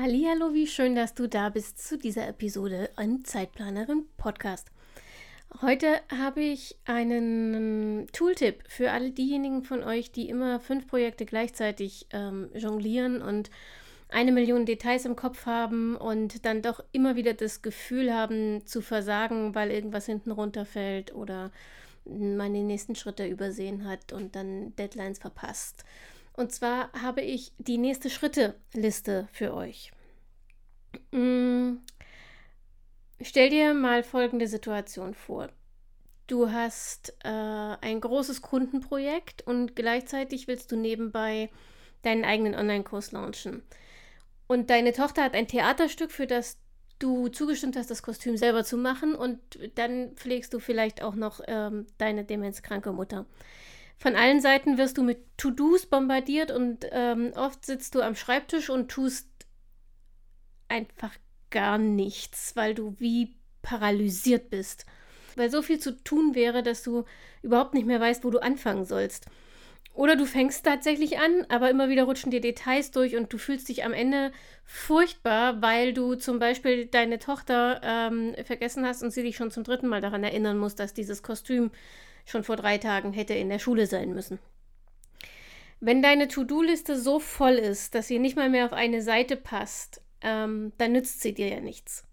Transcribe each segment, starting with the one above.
Hallo, wie schön, dass du da bist zu dieser Episode im Zeitplanerin Podcast. Heute habe ich einen Tooltip für alle diejenigen von euch, die immer fünf Projekte gleichzeitig ähm, jonglieren und eine Million Details im Kopf haben und dann doch immer wieder das Gefühl haben zu versagen, weil irgendwas hinten runterfällt oder man die nächsten Schritte übersehen hat und dann Deadlines verpasst. Und zwar habe ich die nächste Schritte-Liste für euch. Mm. Stell dir mal folgende Situation vor. Du hast äh, ein großes Kundenprojekt und gleichzeitig willst du nebenbei deinen eigenen Online-Kurs launchen. Und deine Tochter hat ein Theaterstück, für das du zugestimmt hast, das Kostüm selber zu machen und dann pflegst du vielleicht auch noch ähm, deine demenzkranke Mutter. Von allen Seiten wirst du mit To-Dos bombardiert und ähm, oft sitzt du am Schreibtisch und tust einfach gar nichts, weil du wie paralysiert bist. Weil so viel zu tun wäre, dass du überhaupt nicht mehr weißt, wo du anfangen sollst. Oder du fängst tatsächlich an, aber immer wieder rutschen dir Details durch und du fühlst dich am Ende furchtbar, weil du zum Beispiel deine Tochter ähm, vergessen hast und sie dich schon zum dritten Mal daran erinnern muss, dass dieses Kostüm schon vor drei Tagen hätte in der Schule sein müssen. Wenn deine To-Do-Liste so voll ist, dass sie nicht mal mehr auf eine Seite passt, ähm, dann nützt sie dir ja nichts.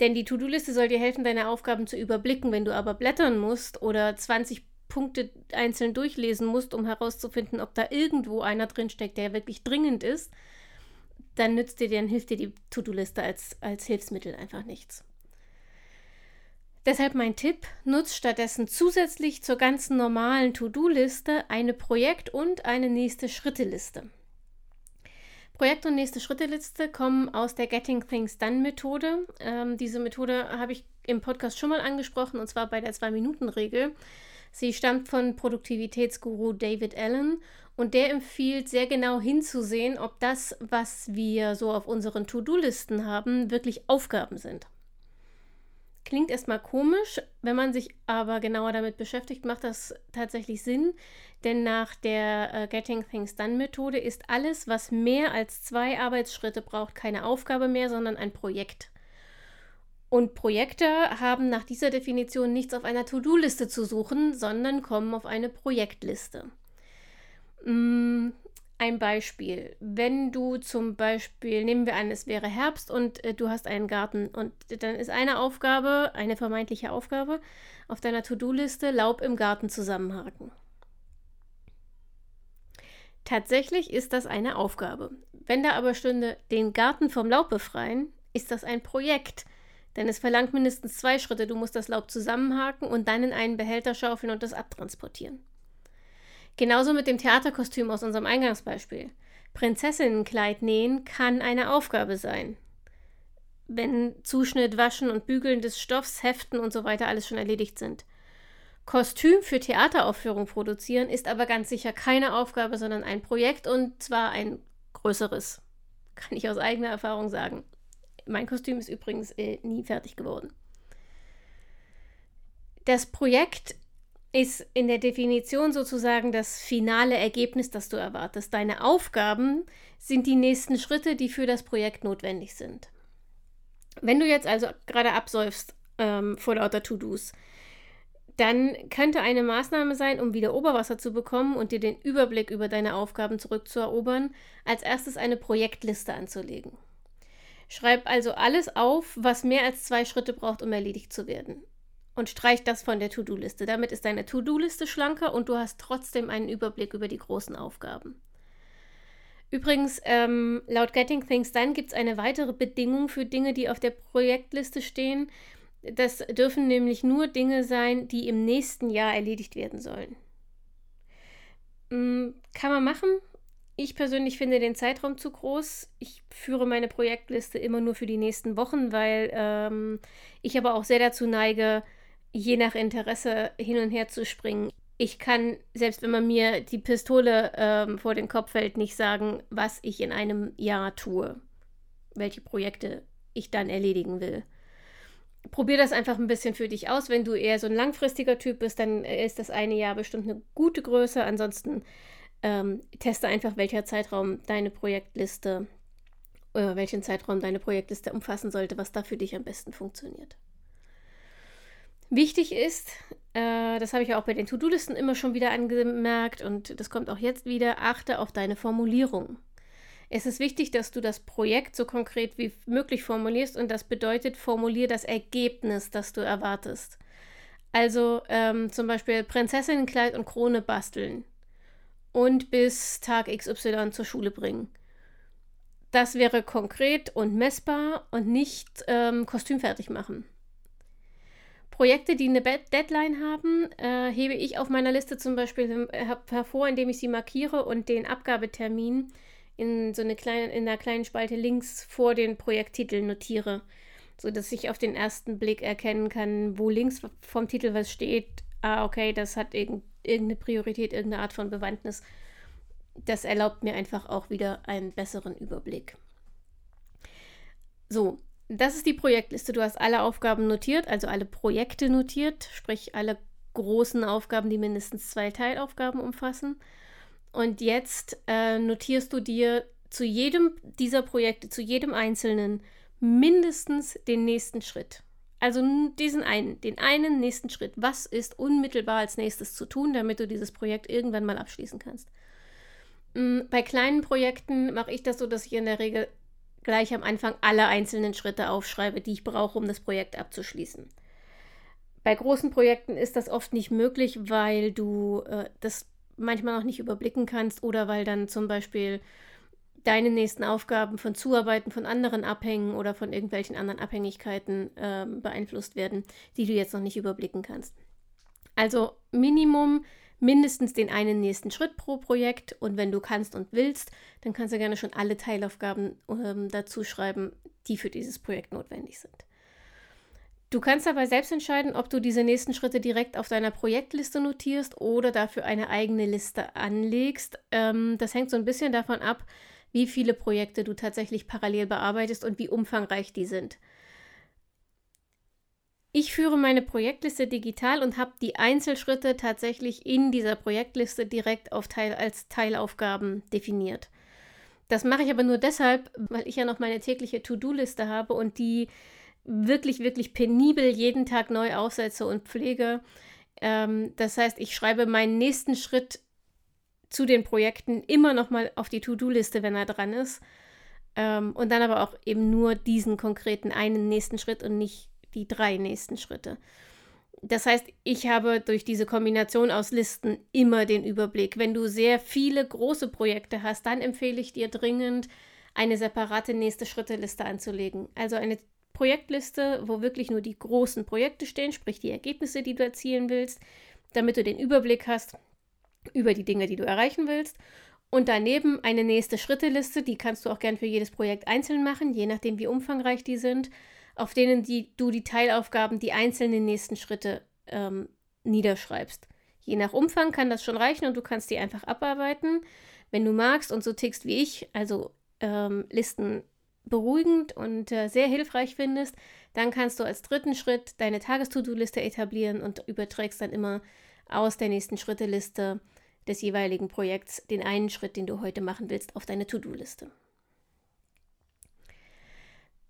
Denn die To-Do-Liste soll dir helfen, deine Aufgaben zu überblicken. Wenn du aber blättern musst oder 20 Punkte einzeln durchlesen musst, um herauszufinden, ob da irgendwo einer drinsteckt, der wirklich dringend ist, dann nützt dir, dann hilft dir die To-Do-Liste als, als Hilfsmittel einfach nichts. Deshalb mein Tipp, nutzt stattdessen zusätzlich zur ganzen normalen To-Do-Liste eine Projekt- und eine nächste Schritte-Liste. Projekt- und nächste Schritte-Liste kommen aus der Getting Things Done Methode. Ähm, diese Methode habe ich im Podcast schon mal angesprochen und zwar bei der Zwei-Minuten-Regel. Sie stammt von Produktivitätsguru David Allen und der empfiehlt sehr genau hinzusehen, ob das, was wir so auf unseren To-Do-Listen haben, wirklich Aufgaben sind. Klingt erstmal komisch, wenn man sich aber genauer damit beschäftigt, macht das tatsächlich Sinn, denn nach der äh, Getting Things Done Methode ist alles, was mehr als zwei Arbeitsschritte braucht, keine Aufgabe mehr, sondern ein Projekt. Und Projekte haben nach dieser Definition nichts auf einer To-Do-Liste zu suchen, sondern kommen auf eine Projektliste. Ein Beispiel. Wenn du zum Beispiel, nehmen wir an, es wäre Herbst und äh, du hast einen Garten und dann ist eine Aufgabe, eine vermeintliche Aufgabe, auf deiner To-Do-Liste Laub im Garten zusammenhaken. Tatsächlich ist das eine Aufgabe. Wenn da aber stünde, den Garten vom Laub befreien, ist das ein Projekt. Denn es verlangt mindestens zwei Schritte. Du musst das Laub zusammenhaken und dann in einen Behälter schaufeln und das abtransportieren. Genauso mit dem Theaterkostüm aus unserem Eingangsbeispiel. Prinzessinnenkleid nähen kann eine Aufgabe sein. Wenn Zuschnitt, Waschen und Bügeln des Stoffs, Heften und so weiter alles schon erledigt sind. Kostüm für Theateraufführung produzieren ist aber ganz sicher keine Aufgabe, sondern ein Projekt und zwar ein größeres. Kann ich aus eigener Erfahrung sagen. Mein Kostüm ist übrigens äh, nie fertig geworden. Das Projekt ist in der Definition sozusagen das finale Ergebnis, das du erwartest. Deine Aufgaben sind die nächsten Schritte, die für das Projekt notwendig sind. Wenn du jetzt also gerade absäufst ähm, vor lauter To-Dos, dann könnte eine Maßnahme sein, um wieder Oberwasser zu bekommen und dir den Überblick über deine Aufgaben zurückzuerobern, als erstes eine Projektliste anzulegen. Schreib also alles auf, was mehr als zwei Schritte braucht, um erledigt zu werden und streich das von der To-Do-Liste. Damit ist deine To-Do-Liste schlanker und du hast trotzdem einen Überblick über die großen Aufgaben. Übrigens, ähm, laut Getting Things Done gibt es eine weitere Bedingung für Dinge, die auf der Projektliste stehen. Das dürfen nämlich nur Dinge sein, die im nächsten Jahr erledigt werden sollen. Mhm, kann man machen, Ich persönlich finde den Zeitraum zu groß. Ich führe meine Projektliste immer nur für die nächsten Wochen, weil ähm, ich aber auch sehr dazu neige, je nach Interesse hin und her zu springen. Ich kann, selbst wenn man mir die Pistole ähm, vor den Kopf fällt, nicht sagen, was ich in einem Jahr tue, welche Projekte ich dann erledigen will. Probier das einfach ein bisschen für dich aus. Wenn du eher so ein langfristiger Typ bist, dann ist das eine Jahr bestimmt eine gute Größe. Ansonsten ähm, teste einfach, welcher Zeitraum deine Projektliste, äh, welchen Zeitraum deine Projektliste umfassen sollte, was da für dich am besten funktioniert. Wichtig ist, äh, das habe ich auch bei den To-Do-Listen immer schon wieder angemerkt und das kommt auch jetzt wieder, achte auf deine Formulierung. Es ist wichtig, dass du das Projekt so konkret wie möglich formulierst und das bedeutet, formulier das Ergebnis, das du erwartest. Also ähm, zum Beispiel Prinzessinnenkleid und Krone basteln und bis Tag XY zur Schule bringen. Das wäre konkret und messbar und nicht ähm, kostümfertig machen. Projekte, die eine Deadline haben, äh, hebe ich auf meiner Liste zum Beispiel hervor, indem ich sie markiere und den Abgabetermin in so eine kleine, in einer kleinen Spalte links vor den Projekttiteln notiere, sodass ich auf den ersten Blick erkennen kann, wo links vom Titel was steht. Ah, okay, das hat irgend, irgendeine Priorität, irgendeine Art von Bewandtnis. Das erlaubt mir einfach auch wieder einen besseren Überblick. So, das ist die Projektliste. Du hast alle Aufgaben notiert, also alle Projekte notiert, sprich alle großen Aufgaben, die mindestens zwei Teilaufgaben umfassen. Und jetzt äh, notierst du dir zu jedem dieser Projekte, zu jedem einzelnen, mindestens den nächsten Schritt. Also diesen einen, den einen nächsten Schritt. Was ist unmittelbar als nächstes zu tun, damit du dieses Projekt irgendwann mal abschließen kannst? Mm, bei kleinen Projekten mache ich das so, dass ich in der Regel gleich am Anfang alle einzelnen Schritte aufschreibe, die ich brauche, um das Projekt abzuschließen. Bei großen Projekten ist das oft nicht möglich, weil du äh, das manchmal noch nicht überblicken kannst oder weil dann zum Beispiel deine nächsten Aufgaben von Zuarbeiten von anderen abhängen oder von irgendwelchen anderen Abhängigkeiten äh, beeinflusst werden, die du jetzt noch nicht überblicken kannst. Also Minimum mindestens den einen nächsten Schritt pro Projekt und wenn du kannst und willst, dann kannst du gerne schon alle Teilaufgaben ähm, dazu schreiben, die für dieses Projekt notwendig sind. Du kannst aber selbst entscheiden, ob du diese nächsten Schritte direkt auf deiner Projektliste notierst oder dafür eine eigene Liste anlegst. Ähm, das hängt so ein bisschen davon ab, wie viele Projekte du tatsächlich parallel bearbeitest und wie umfangreich die sind. Ich führe meine Projektliste digital und habe die Einzelschritte tatsächlich in dieser Projektliste direkt Teil, als Teilaufgaben definiert. Das mache ich aber nur deshalb, weil ich ja noch meine tägliche To-Do-Liste habe und die wirklich, wirklich penibel jeden Tag neu aufsetze und pflege. Ähm, das heißt, ich schreibe meinen nächsten Schritt zu den Projekten immer noch mal auf die To-Do-Liste, wenn er dran ist. Ähm, und dann aber auch eben nur diesen konkreten einen nächsten Schritt und nicht die drei nächsten Schritte. Das heißt, ich habe durch diese Kombination aus Listen immer den Überblick. Wenn du sehr viele große Projekte hast, dann empfehle ich dir dringend, eine separate nächste Schritte-Liste anzulegen. Also eine Projektliste, wo wirklich nur die großen Projekte stehen, sprich die Ergebnisse, die du erzielen willst, damit du den Überblick hast über die Dinge, die du erreichen willst. Und daneben eine nächste Schritte-Liste, die kannst du auch gern für jedes Projekt einzeln machen, je nachdem, wie umfangreich die sind auf denen die, du die Teilaufgaben, die einzelnen nächsten Schritte ähm, niederschreibst. Je nach Umfang kann das schon reichen und du kannst die einfach abarbeiten. Wenn du magst und so tickst wie ich, also ähm, Listen beruhigend und äh, sehr hilfreich findest, dann kannst du als dritten Schritt deine Tages-To-Do-Liste etablieren und überträgst dann immer aus der nächsten Schritteliste des jeweiligen Projekts den einen Schritt, den du heute machen willst, auf deine To-Do-Liste.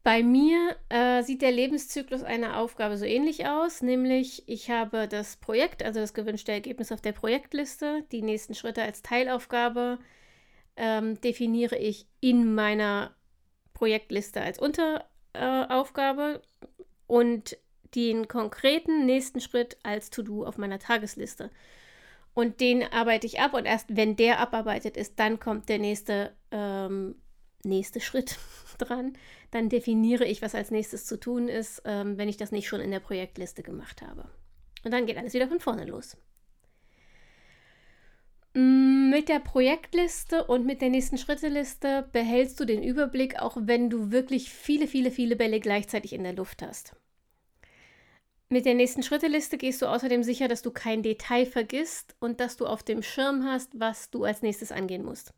Bei mir äh, sieht der Lebenszyklus einer Aufgabe so ähnlich aus, nämlich ich habe das Projekt, also das gewünschte Ergebnis auf der Projektliste, die nächsten Schritte als Teilaufgabe ähm, definiere ich in meiner Projektliste als Unteraufgabe äh, und den konkreten nächsten Schritt als To-Do auf meiner Tagesliste. Und den arbeite ich ab und erst wenn der abarbeitet ist, dann kommt der nächste, ähm, nächste Schritt dran dann definiere ich, was als nächstes zu tun ist, ähm, wenn ich das nicht schon in der Projektliste gemacht habe. Und dann geht alles wieder von vorne los. Mm, mit der Projektliste und mit der nächsten Schritteliste behältst du den Überblick, auch wenn du wirklich viele, viele, viele Bälle gleichzeitig in der Luft hast. Mit der nächsten Schritteliste gehst du außerdem sicher, dass du kein Detail vergisst und dass du auf dem Schirm hast, was du als nächstes angehen musst.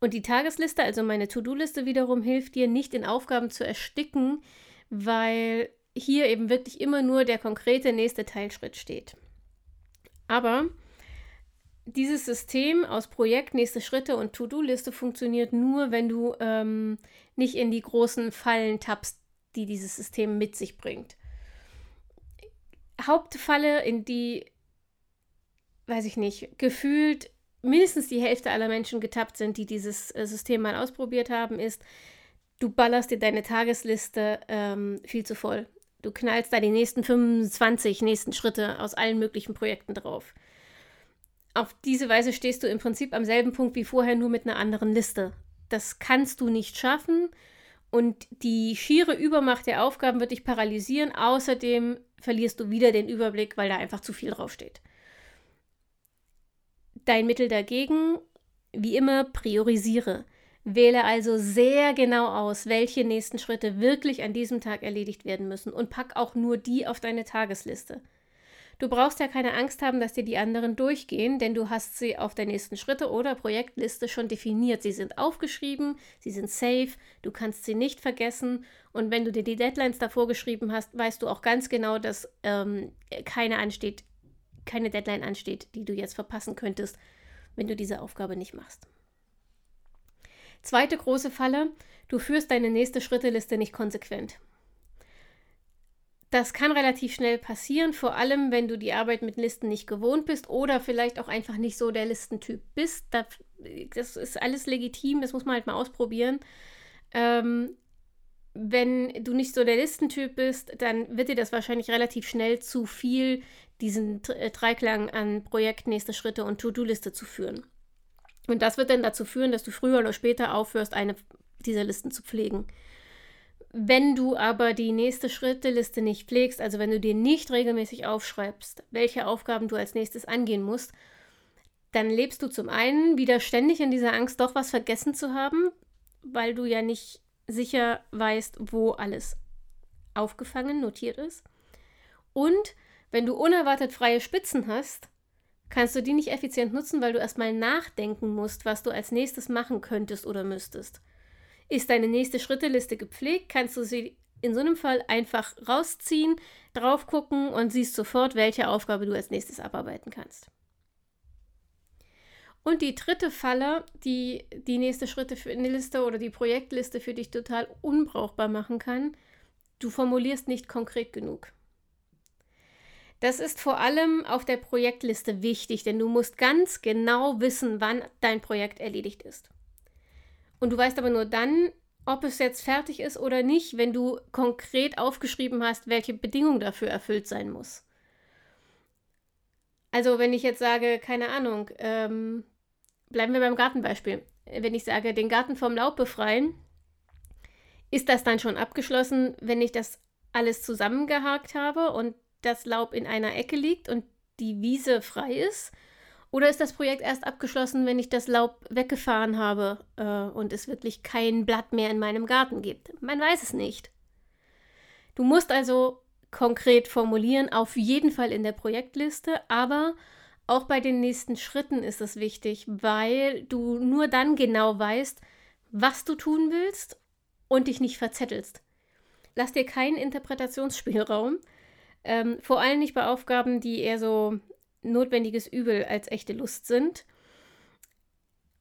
Und die Tagesliste, also meine To-Do-Liste wiederum, hilft dir nicht in Aufgaben zu ersticken, weil hier eben wirklich immer nur der konkrete nächste Teilschritt steht. Aber dieses System aus Projekt, nächste Schritte und To-Do-Liste funktioniert nur, wenn du ähm, nicht in die großen Fallen tappst, die dieses System mit sich bringt. Hauptfalle, in die, weiß ich nicht, gefühlt mindestens die Hälfte aller Menschen getappt sind, die dieses äh, System mal ausprobiert haben, ist, du ballerst dir deine Tagesliste ähm, viel zu voll. Du knallst da die nächsten 25 nächsten Schritte aus allen möglichen Projekten drauf auf diese Weise stehst du im Prinzip am selben Punkt wie vorher, nur mit einer anderen Liste. Das kannst du nicht schaffen und die schiere Übermacht der Aufgaben wird dich paralysieren. Außerdem verlierst du wieder den Überblick, weil da einfach zu viel draufsteht. Dein Mittel dagegen, wie immer, priorisiere. Wähle also sehr genau aus, welche nächsten Schritte wirklich an diesem Tag erledigt werden müssen und pack auch nur die auf deine Tagesliste. Du brauchst ja keine Angst haben, dass dir die anderen durchgehen, denn du hast sie auf der nächsten Schritte oder Projektliste schon definiert. Sie sind aufgeschrieben, sie sind safe, du kannst sie nicht vergessen und wenn du dir die Deadlines davor geschrieben hast, weißt du auch ganz genau, dass ähm, keine ansteht, keine Deadline ansteht, die du jetzt verpassen könntest, wenn du diese Aufgabe nicht machst. Zweite große Falle, du führst deine nächste Schritteliste nicht konsequent. Das kann relativ schnell passieren, vor allem wenn du die Arbeit mit Listen nicht gewohnt bist oder vielleicht auch einfach nicht so der Listentyp bist. Das ist alles legitim, das muss man halt mal ausprobieren. Ähm, wenn du nicht so der Listentyp bist, dann wird dir das wahrscheinlich relativ schnell zu viel, diesen äh, Dreiklang an Projekt, nächste Schritte und To-Do-Liste zu führen. Und das wird dann dazu führen, dass du früher oder später aufhörst, eine dieser Listen zu pflegen. Wenn du aber die nächste Schritteliste nicht pflegst, also wenn du dir nicht regelmäßig aufschreibst, welche Aufgaben du als nächstes angehen musst, dann lebst du zum einen wieder ständig in dieser Angst, doch was vergessen zu haben, weil du ja nicht sicher weißt, wo alles aufgefangen, notiert ist. Und wenn du unerwartet freie Spitzen hast, kannst du die nicht effizient nutzen, weil du erstmal nachdenken musst, was du als nächstes machen könntest oder müsstest. Ist deine nächste Schritteliste gepflegt, kannst du sie in so einem Fall einfach rausziehen, drauf gucken und siehst sofort, welche Aufgabe du als nächstes abarbeiten kannst. Und die dritte Falle, die die nächste Schritte für eine Liste oder die Projektliste für dich total unbrauchbar machen kann, du formulierst nicht konkret genug. Das ist vor allem auf der Projektliste wichtig, denn du musst ganz genau wissen, wann dein Projekt erledigt ist. Und du weißt aber nur dann, ob es jetzt fertig ist oder nicht, wenn du konkret aufgeschrieben hast, welche Bedingung dafür erfüllt sein muss. Also wenn ich jetzt sage, keine Ahnung, ähm, bleiben wir beim Gartenbeispiel. Wenn ich sage, den Garten vom Laub befreien, ist das dann schon abgeschlossen, wenn ich das alles zusammengehakt habe und das Laub in einer Ecke liegt und die Wiese frei ist? Oder ist das Projekt erst abgeschlossen, wenn ich das Laub weggefahren habe äh, und es wirklich kein Blatt mehr in meinem Garten gibt? Man weiß es nicht. Du musst also konkret formulieren, auf jeden Fall in der Projektliste, aber auch bei den nächsten Schritten ist es wichtig, weil du nur dann genau weißt, was du tun willst und dich nicht verzettelst. Lass dir keinen Interpretationsspielraum, ähm, vor allem nicht bei Aufgaben, die eher so notwendiges Übel als echte Lust sind.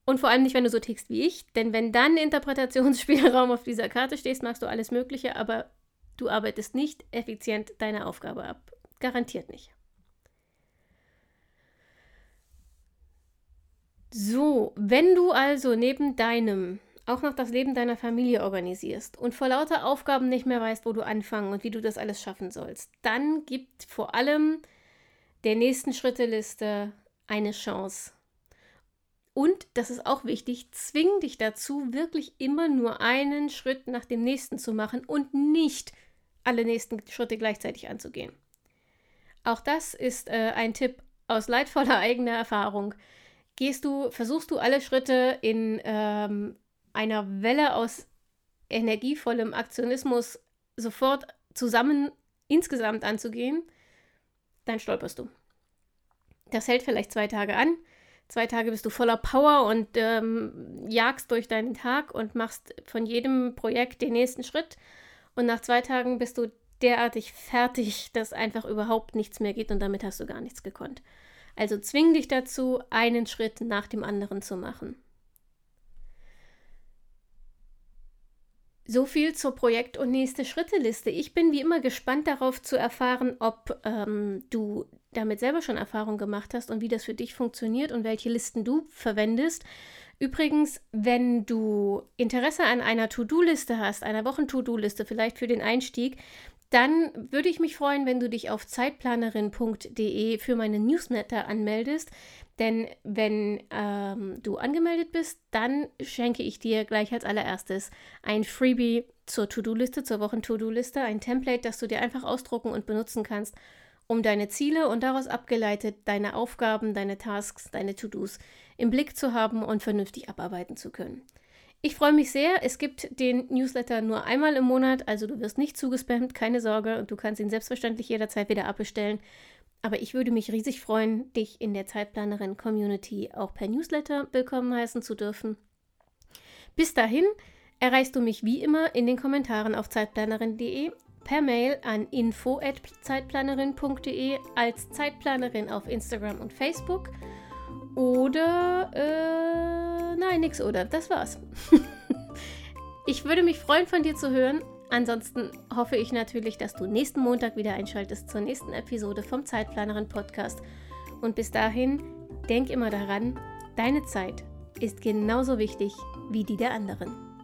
Und vor allem nicht, wenn du so tickst wie ich, denn wenn dann Interpretationsspielraum auf dieser Karte stehst, machst du alles Mögliche, aber du arbeitest nicht effizient deine Aufgabe ab. Garantiert nicht. So, wenn du also neben deinem auch noch das Leben deiner Familie organisierst und vor lauter Aufgaben nicht mehr weißt, wo du anfangen und wie du das alles schaffen sollst, dann gibt vor allem der nächsten Schritteliste eine Chance. Und, das ist auch wichtig, zwing dich dazu, wirklich immer nur einen Schritt nach dem nächsten zu machen und nicht alle nächsten Schritte gleichzeitig anzugehen. Auch das ist äh, ein Tipp aus leidvoller eigener Erfahrung. Gehst du, versuchst du alle Schritte in ähm, einer Welle aus energievollem Aktionismus sofort zusammen insgesamt anzugehen, dann stolperst du. Das hält vielleicht zwei Tage an. Zwei Tage bist du voller Power und ähm, jagst durch deinen Tag und machst von jedem Projekt den nächsten Schritt. Und nach zwei Tagen bist du derartig fertig, dass einfach überhaupt nichts mehr geht und damit hast du gar nichts gekonnt. Also zwing dich dazu, einen Schritt nach dem anderen zu machen. So viel zur Projekt- und nächste Schritte-Liste. Ich bin wie immer gespannt darauf zu erfahren, ob ähm, du damit selber schon Erfahrung gemacht hast und wie das für dich funktioniert und welche Listen du verwendest. Übrigens, wenn du Interesse an einer To-Do-Liste hast, einer Wochen-To-Do-Liste, vielleicht für den Einstieg, dann würde ich mich freuen, wenn du dich auf zeitplanerin.de für meine Newsletter anmeldest. Denn wenn ähm, du angemeldet bist, dann schenke ich dir gleich als allererstes ein Freebie zur To-Do-Liste, zur Wochen-To-Do-Liste, ein Template, das du dir einfach ausdrucken und benutzen kannst, um deine Ziele und daraus abgeleitet deine Aufgaben, deine Tasks, deine To-Dos im Blick zu haben und vernünftig abarbeiten zu können. Ich freue mich sehr. Es gibt den Newsletter nur einmal im Monat, also du wirst nicht zugespammt, keine Sorge, und du kannst ihn selbstverständlich jederzeit wieder abbestellen. Aber ich würde mich riesig freuen, dich in der Zeitplanerin-Community auch per Newsletter willkommen heißen zu dürfen. Bis dahin erreichst du mich wie immer in den Kommentaren auf zeitplanerin.de, per Mail an info@zeitplanerin.de, als Zeitplanerin auf Instagram und Facebook oder äh, nein, nix oder. Das war's. ich würde mich freuen, von dir zu hören. Ansonsten hoffe ich natürlich, dass du nächsten Montag wieder einschaltest zur nächsten Episode vom Zeitplanerin Podcast. Und bis dahin, denk immer daran, deine Zeit ist genauso wichtig wie die der anderen.